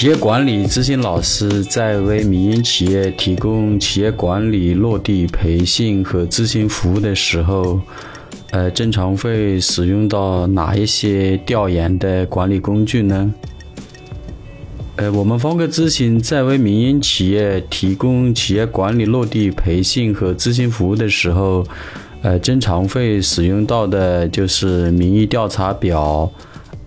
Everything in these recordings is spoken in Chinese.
企业管理咨询老师在为民营企业提供企业管理落地培训和咨询服务的时候，呃，经常会使用到哪一些调研的管理工具呢？呃，我们方格咨询在为民营企业提供企业管理落地培训和咨询服务的时候，呃，经常会使用到的就是民意调查表、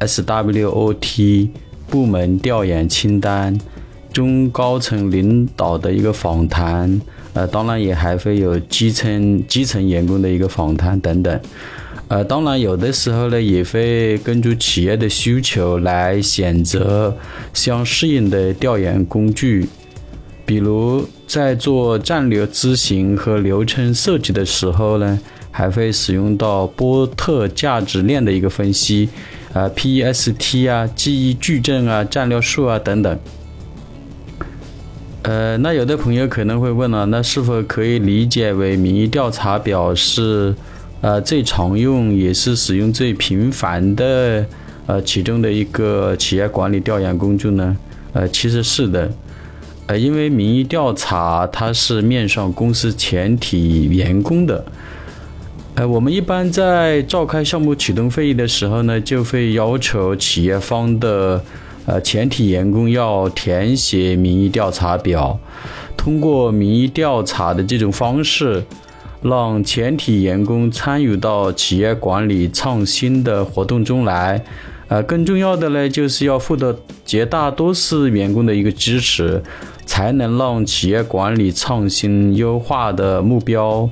SWOT。部门调研清单、中高层领导的一个访谈，呃，当然也还会有基层基层员工的一个访谈等等，呃，当然有的时候呢，也会根据企业的需求来选择相适应的调研工具，比如在做战略咨询和流程设计的时候呢，还会使用到波特价值链的一个分析。啊，PEST 啊，记忆矩阵啊，战略树啊等等。呃，那有的朋友可能会问了，那是否可以理解为民意调查表是呃最常用也是使用最频繁的呃其中的一个企业管理调研工具呢？呃，其实是的。呃，因为民意调查它是面向公司全体员工的。呃，我们一般在召开项目启动会议的时候呢，就会要求企业方的呃全体员工要填写民意调查表，通过民意调查的这种方式，让全体员工参与到企业管理创新的活动中来。呃，更重要的呢，就是要获得绝大多数员工的一个支持，才能让企业管理创新优化的目标。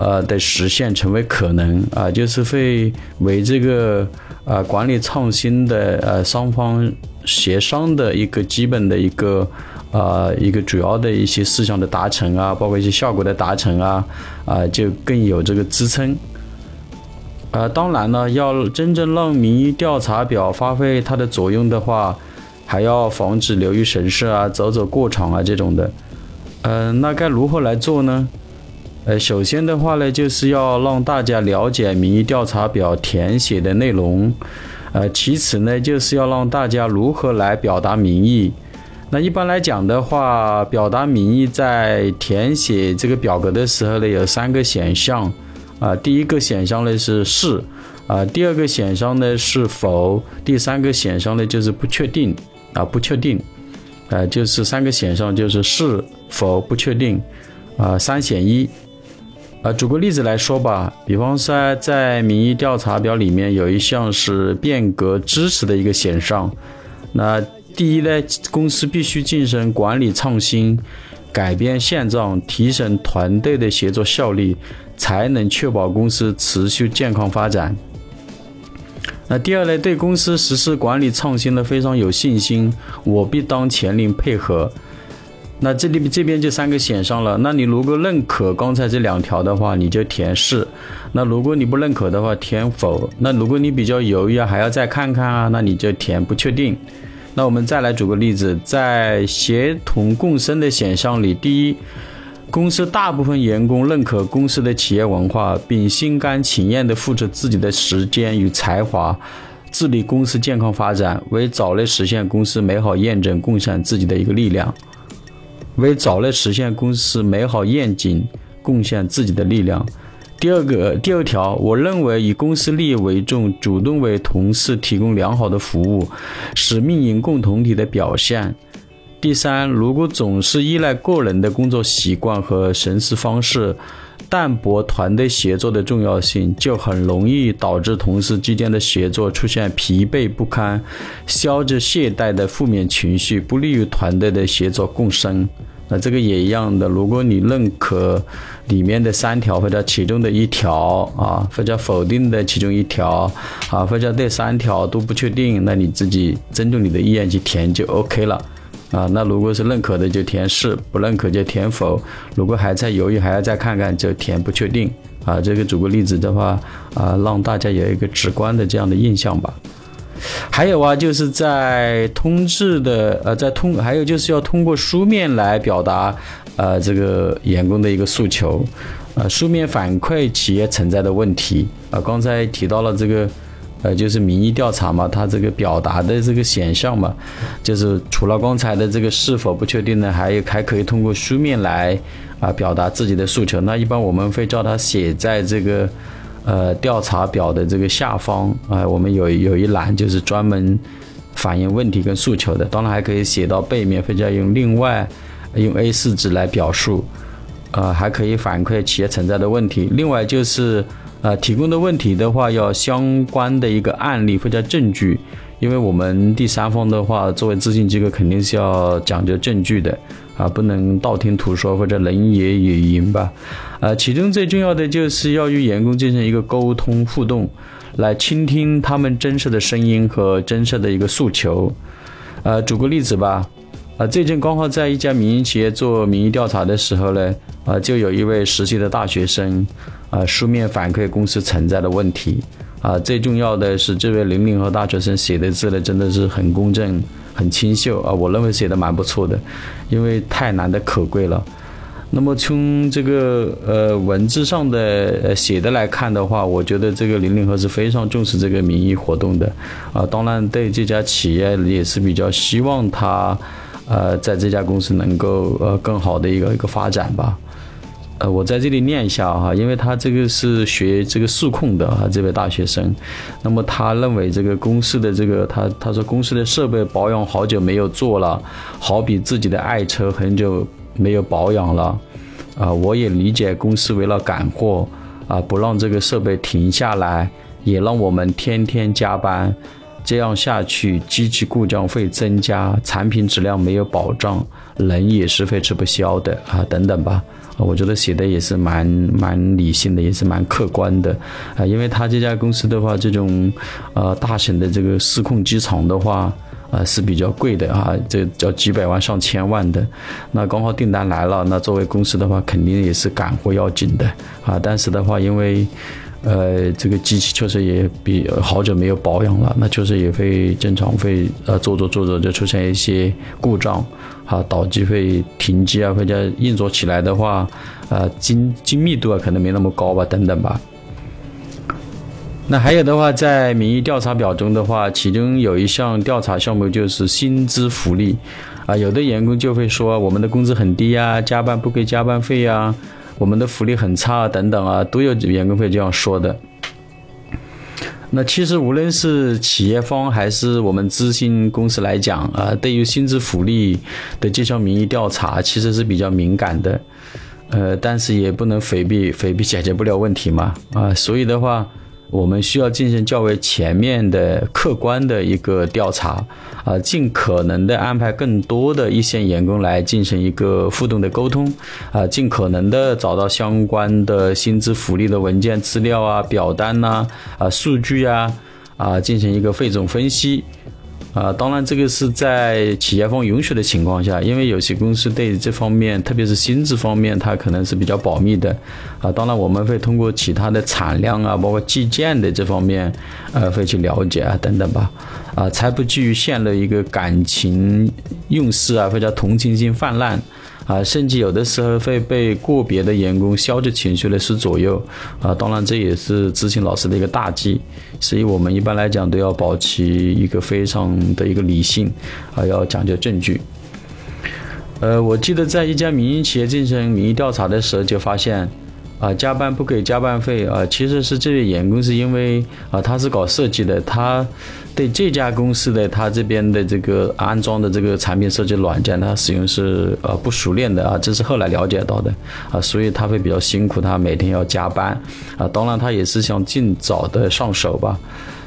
呃的实现成为可能啊，就是会为这个呃管理创新的呃双方协商的一个基本的一个呃一个主要的一些事项的达成啊，包括一些效果的达成啊啊，就更有这个支撑。呃，当然呢，要真正让民意调查表发挥它的作用的话，还要防止流于形式啊、走走过场啊这种的。嗯，那该如何来做呢？呃，首先的话呢，就是要让大家了解民意调查表填写的内容，呃，其次呢，就是要让大家如何来表达民意。那一般来讲的话，表达民意在填写这个表格的时候呢，有三个选项，啊，第一个选项呢是是，啊，第二个选项呢是否，第三个选项呢就是不确定，啊，不确定，呃，就是三个选项就是是否不确定，啊，三选一。啊，举个例子来说吧，比方说在民意调查表里面有一项是变革支持的一个选项。那第一呢，公司必须进行管理创新，改变现状，提升团队的协作效率，才能确保公司持续健康发展。那第二呢，对公司实施管理创新呢非常有信心，我必当全力配合。那这里这边就三个选项了。那你如果认可刚才这两条的话，你就填是；那如果你不认可的话，填否。那如果你比较犹豫啊，还要再看看啊，那你就填不确定。那我们再来举个例子，在协同共生的选项里，第一，公司大部分员工认可公司的企业文化，并心甘情愿地付出自己的时间与才华，致力公司健康发展，为早日实现公司美好愿景贡献自己的一个力量。为早日实现公司美好愿景贡献自己的力量。第二个，第二条，我认为以公司利益为重，主动为同事提供良好的服务，是命运共同体的表现。第三，如果总是依赖个人的工作习惯和行事方式，淡薄团队协作的重要性，就很容易导致同事之间的协作出现疲惫不堪、消极懈怠的负面情绪，不利于团队的协作共生。那这个也一样的，如果你认可里面的三条或者其中的一条啊，或者否定的其中一条啊，或者这三条都不确定，那你自己尊重你的意愿去填就 OK 了啊。那如果是认可的就填是，不认可就填否。如果还在犹豫，还要再看看就填不确定啊。这个举个例子的话啊，让大家有一个直观的这样的印象吧。还有啊，就是在通知的呃，在通还有就是要通过书面来表达呃这个员工的一个诉求，呃书面反馈企业存在的问题啊。刚才提到了这个呃，就是民意调查嘛，它这个表达的这个选项嘛，就是除了刚才的这个是否不确定呢，还有还可以通过书面来啊表达自己的诉求。那一般我们会叫他写在这个呃调查表的这个下方啊，我们有有一栏就是专门反映问题跟诉求的。当然还可以写到背面，或者用另外用 A4 纸来表述，呃，还可以反馈企业存在的问题。另外就是。呃，提供的问题的话，要相关的一个案例或者证据，因为我们第三方的话，作为咨询机构，肯定是要讲究证据的，啊，不能道听途说或者人言语音吧。呃，其中最重要的就是要与员工进行一个沟通互动，来倾听他们真实的声音和真实的一个诉求。呃，举个例子吧，啊，最近刚好在一家民营企业做民意调查的时候呢，啊，就有一位实习的大学生。啊，书面反馈公司存在的问题啊，最重要的是这位零零后大学生写的字呢，真的是很公正、很清秀啊，我认为写的蛮不错的，因为太难得可贵了。那么从这个呃文字上的写的来看的话，我觉得这个零零后是非常重视这个民意活动的啊，当然对这家企业也是比较希望他呃在这家公司能够呃更好的一个一个发展吧。呃，我在这里念一下哈，因为他这个是学这个数控的哈，这位大学生，那么他认为这个公司的这个他他说公司的设备保养好久没有做了，好比自己的爱车很久没有保养了，啊，我也理解公司为了赶货啊，不让这个设备停下来，也让我们天天加班，这样下去机器故障会增加，产品质量没有保障，人也是会吃不消的啊，等等吧。我觉得写的也是蛮蛮理性的，也是蛮客观的，啊，因为他这家公司的话，这种，呃，大型的这个失控机床的话，啊，是比较贵的啊，这叫几百万上千万的，那刚好订单来了，那作为公司的话，肯定也是赶货要紧的，啊，但是的话，因为。呃，这个机器确实也比好久没有保养了，那确实也会经常会呃做着做着就出现一些故障，啊，导致会停机啊，或者运作起来的话，呃，精精密度啊可能没那么高吧，等等吧。那还有的话，在民意调查表中的话，其中有一项调查项目就是薪资福利，啊，有的员工就会说我们的工资很低呀，加班不给加班费呀。我们的福利很差等等啊，都有员工会这样说的。那其实无论是企业方还是我们咨询公司来讲啊，对于薪资福利的这项民意调查，其实是比较敏感的。呃，但是也不能回避，回避解决不了问题嘛啊，所以的话。我们需要进行较为全面的、客观的一个调查，啊，尽可能的安排更多的一线员工来进行一个互动的沟通，啊，尽可能的找到相关的薪资福利的文件资料啊、表单呐、啊数据啊，啊，进行一个汇总分析。啊，当然，这个是在企业方允许的情况下，因为有些公司对这方面，特别是薪资方面，它可能是比较保密的。啊，当然我们会通过其他的产量啊，包括计件的这方面，呃，会去了解啊，等等吧。啊，才不至于陷入一个感情用事啊，或者同情心泛滥。啊，甚至有的时候会被个别的员工消极情绪的所左右，啊，当然这也是咨询老师的一个大忌，所以我们一般来讲都要保持一个非常的一个理性，啊，要讲究证据。呃，我记得在一家民营企业进行民意调查的时候，就发现。啊，加班不给加班费啊，其实是这位员工是因为啊，他是搞设计的，他对这家公司的他这边的这个安装的这个产品设计软件，他使用是呃不熟练的啊，这是后来了解到的啊，所以他会比较辛苦，他每天要加班啊，当然他也是想尽早的上手吧。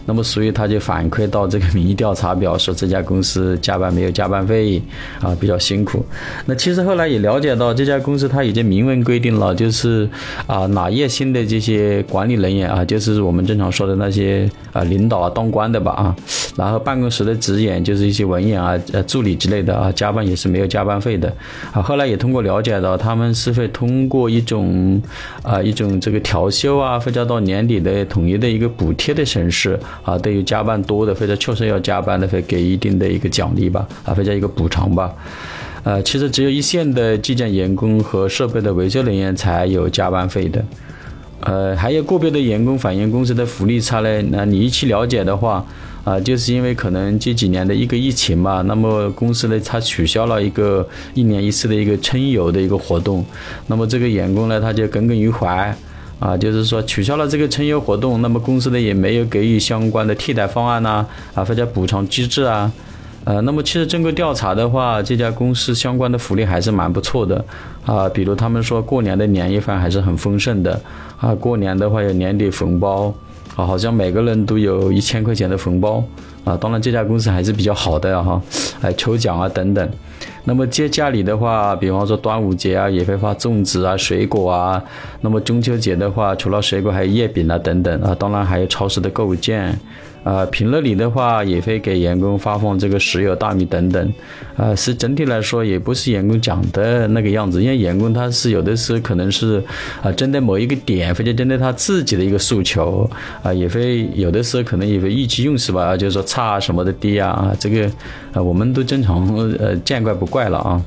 那么，所以他就反馈到这个民意调查表，说这家公司加班没有加班费，啊，比较辛苦。那其实后来也了解到，这家公司它已经明文规定了，就是啊，哪业新的这些管理人员啊，就是我们正常说的那些啊领导啊、当官的吧啊，然后办公室的职员，就是一些文员啊、呃助理之类的啊，加班也是没有加班费的。啊，后来也通过了解到，他们是会通过一种啊一种这个调休啊，或者到年底的统一的一个补贴的形式。啊，对于加班多的或者确实要加班的，会给一定的一个奖励吧，啊，或者一个补偿吧。呃，其实只有一线的计件员工和设备的维修人员才有加班费的。呃，还有个别的员工反映公司的福利差嘞。那你一去了解的话，啊，就是因为可能这几年的一个疫情嘛，那么公司呢，它取消了一个一年一次的一个春游的一个活动，那么这个员工呢，他就耿耿于怀，啊，就是说取消了这个春游活动，那么公司呢也没有给予相关的替代方案呐，啊，或者补偿机制啊。呃，那么其实经过调查的话，这家公司相关的福利还是蛮不错的啊。比如他们说过年的年夜饭还是很丰盛的啊，过年的话有年底红包啊，好像每个人都有一千块钱的红包啊。当然这家公司还是比较好的哈，哎抽奖啊等等。那么接家里的话，比方说端午节啊，也会发粽子啊、水果啊。那么中秋节的话，除了水果还有月饼啊等等啊，当然还有超市的购物券。啊，平乐里的话也会给员工发放这个石油、大米等等，啊，是整体来说也不是员工讲的那个样子，因为员工他是有的时候可能是啊，针对某一个点或者针对他自己的一个诉求啊，也会有的时候可能也会意气用事吧，就是说差什么的低啊，这个啊，我们都经常呃见怪不怪了啊。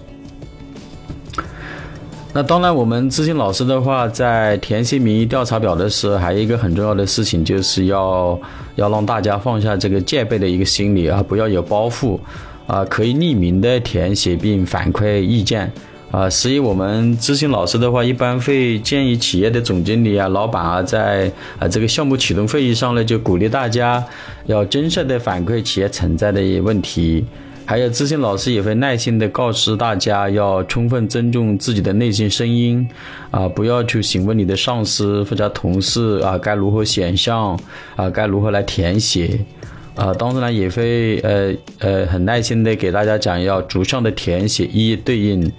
那当然，我们咨询老师的话，在填写民意调查表的时候，还有一个很重要的事情，就是要要让大家放下这个戒备的一个心理啊，不要有包袱啊，可以匿名的填写并反馈意见啊。所以，我们咨询老师的话，一般会建议企业的总经理啊、老板啊，在啊这个项目启动会议上呢，就鼓励大家要真实的反馈企业存在的问题。还有咨询老师也会耐心的告知大家，要充分尊重自己的内心声音，啊，不要去询问你的上司或者同事啊，该如何选项啊，该如何来填写，啊，当然了，也会呃呃很耐心的给大家讲，要逐项的填写，一一对应，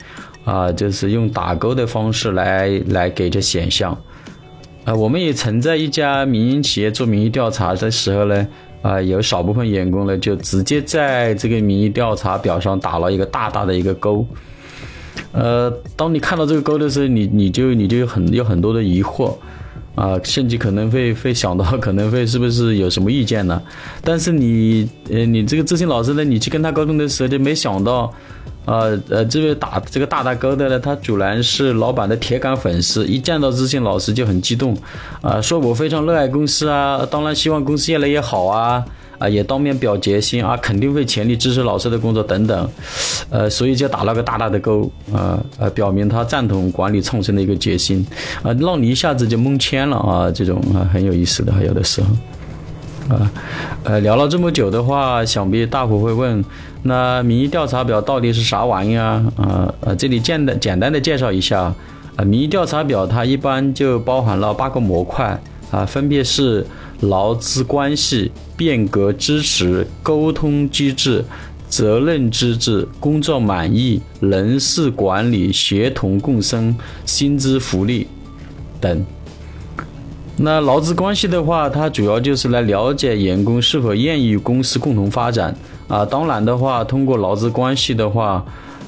啊，就是用打勾的方式来来给这选项，啊，我们也曾在一家民营企业做民意调查的时候呢。啊，有少部分员工呢，就直接在这个民意调查表上打了一个大大的一个勾。呃，当你看到这个勾的时候，你你就你就有很有很多的疑惑啊，甚至可能会会想到可能会是不是有什么意见呢？但是你呃，你这个咨询老师呢，你去跟他沟通的时候，就没想到。呃呃，这位打这个大大勾的呢，他主然是老板的铁杆粉丝，一见到自信老师就很激动，啊，说我非常热爱公司啊，当然希望公司越来越好啊，啊，也当面表决心啊，肯定会全力支持老师的工作等等，呃，所以就打了个大大的勾，啊呃，表明他赞同管理创新的一个决心，啊，让你一下子就蒙圈了啊，这种啊很有意思的，有的时候。啊，呃，聊了这么久的话，想必大伙会问，那民意调查表到底是啥玩意啊？啊，呃，这里简单简单的介绍一下，啊，民意调查表它一般就包含了八个模块，啊，分别是劳资关系、变革支持、沟通机制、责任机制、工作满意、人事管理、协同共生、薪资福利等。那劳资关系的话，它主要就是来了解员工是否愿意与公司共同发展啊。当然的话，通过劳资关系的话，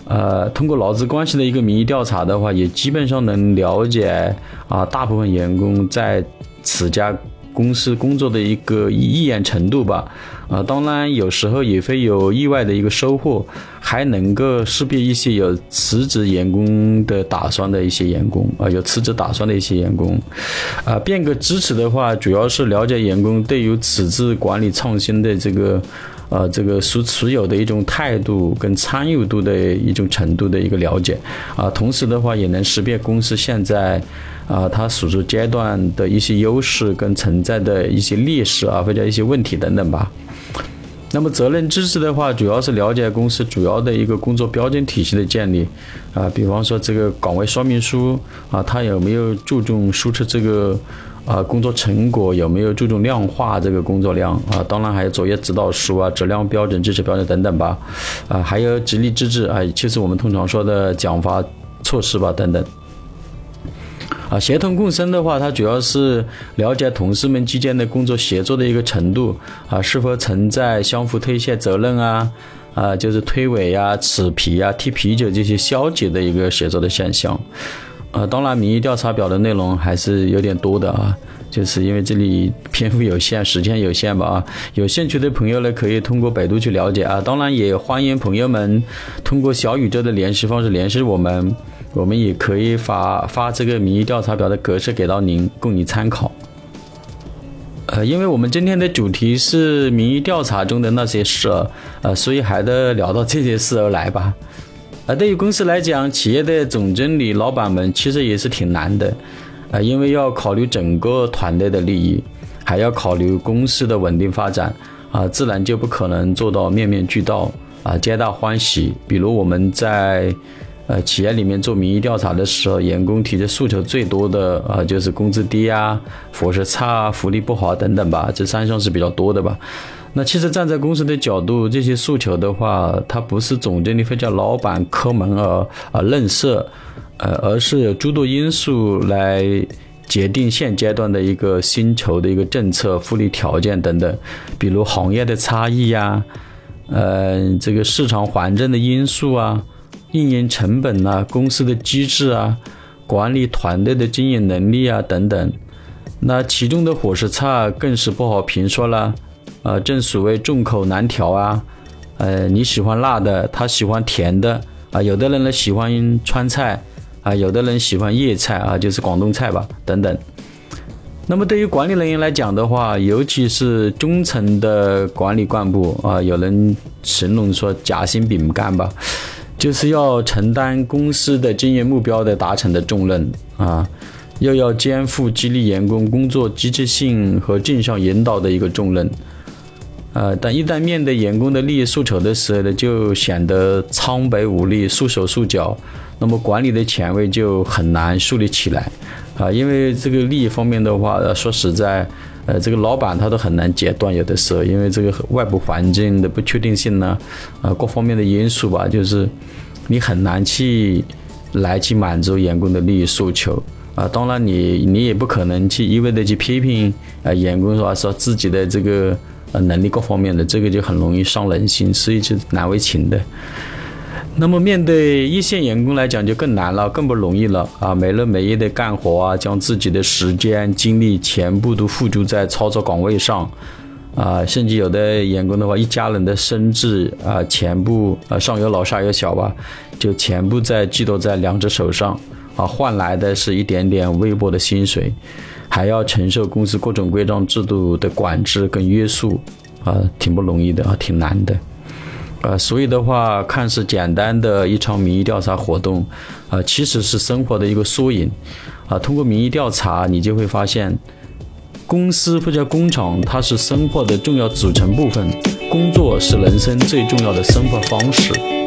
呃，通过劳资关系的一个民意调查的话，也基本上能了解啊，大部分员工在此家。公司工作的一个意愿程度吧，啊，当然有时候也会有意外的一个收获，还能够识别一些有辞职员工的打算的一些员工啊，有辞职打算的一些员工，啊，变革支持的话，主要是了解员工对于此次管理创新的这个。呃，这个所持有的一种态度跟参与度的一种程度的一个了解，啊，同时的话也能识别公司现在，啊，它所处阶段的一些优势跟存在的一些劣势啊，或者一些问题等等吧。那么责任知识的话，主要是了解公司主要的一个工作标准体系的建立，啊，比方说这个岗位说明书，啊，它有没有注重输出这个。啊，工作成果有没有注重量化这个工作量啊？当然还有作业指导书啊、质量标准、支持标准等等吧。啊，还有激励机制啊，就是我们通常说的奖罚措施吧等等。啊，协同共生的话，它主要是了解同事们之间的工作协作的一个程度啊，是否存在相互推卸责任啊？啊，就是推诿呀、扯皮啊、踢皮球这些消极的一个协作的现象。呃，当然，民意调查表的内容还是有点多的啊，就是因为这里篇幅有限，时间有限吧啊。有兴趣的朋友呢，可以通过百度去了解啊。当然，也欢迎朋友们通过小宇宙的联系方式联系我们我们也可以发发这个民意调查表的格式给到您，供你参考。呃，因为我们今天的主题是民意调查中的那些事儿，呃，所以还得聊到这些事儿来吧。而，对于公司来讲，企业的总经理、老板们其实也是挺难的，呃，因为要考虑整个团队的利益，还要考虑公司的稳定发展，啊，自然就不可能做到面面俱到，啊，皆大欢喜。比如我们在。呃，企业里面做民意调查的时候，员工提的诉求最多的啊，就是工资低啊、伙食差啊、福利不好等等吧，这三项是比较多的吧。那其实站在公司的角度，这些诉求的话，它不是总经理或者老板抠门而而吝啬，呃，而是有诸多因素来决定现阶段的一个薪酬的一个政策、福利条件等等，比如行业的差异呀，呃，这个市场环境的因素啊。运营成本呐，公司的机制啊，管理团队的经营能力啊等等，那其中的伙食差更是不好评说了。呃，正所谓众口难调啊，呃，你喜欢辣的，他喜欢甜的啊，有的人呢喜欢川菜啊，有的人喜欢粤菜啊，就是广东菜吧，等等。那么对于管理人员来讲的话，尤其是中层的管理干部啊，有人形容说夹心饼干吧。就是要承担公司的经营目标的达成的重任啊，又要肩负激励员工工作积极性和正向引导的一个重任，呃，但一旦面对员工的利益诉求的时候呢，就显得苍白无力、束手束脚，那么管理的权威就很难树立起来啊，因为这个利益方面的话，说实在。呃，这个老板他都很难截断，有的时候，因为这个外部环境的不确定性呢，呃，各方面的因素吧，就是你很难去来去满足员工的利益诉求啊。当然，你你也不可能去一味的去批评啊员工说说自己的这个呃能力各方面的，这个就很容易伤人心，所以就难为情的。那么面对一线员工来讲就更难了，更不容易了啊！没日没夜的干活啊，将自己的时间精力全部都付诸在操作岗位上，啊，甚至有的员工的话，一家人的生计啊，全部啊上有老下有小吧，就全部在寄托在两只手上啊，换来的是一点点微薄的薪水，还要承受公司各种规章制度的管制跟约束啊，挺不容易的啊，挺难的。呃，所以的话，看似简单的一场民意调查活动，啊，其实是生活的一个缩影。啊，通过民意调查，你就会发现，公司或者工厂，它是生活的重要组成部分，工作是人生最重要的生活方式。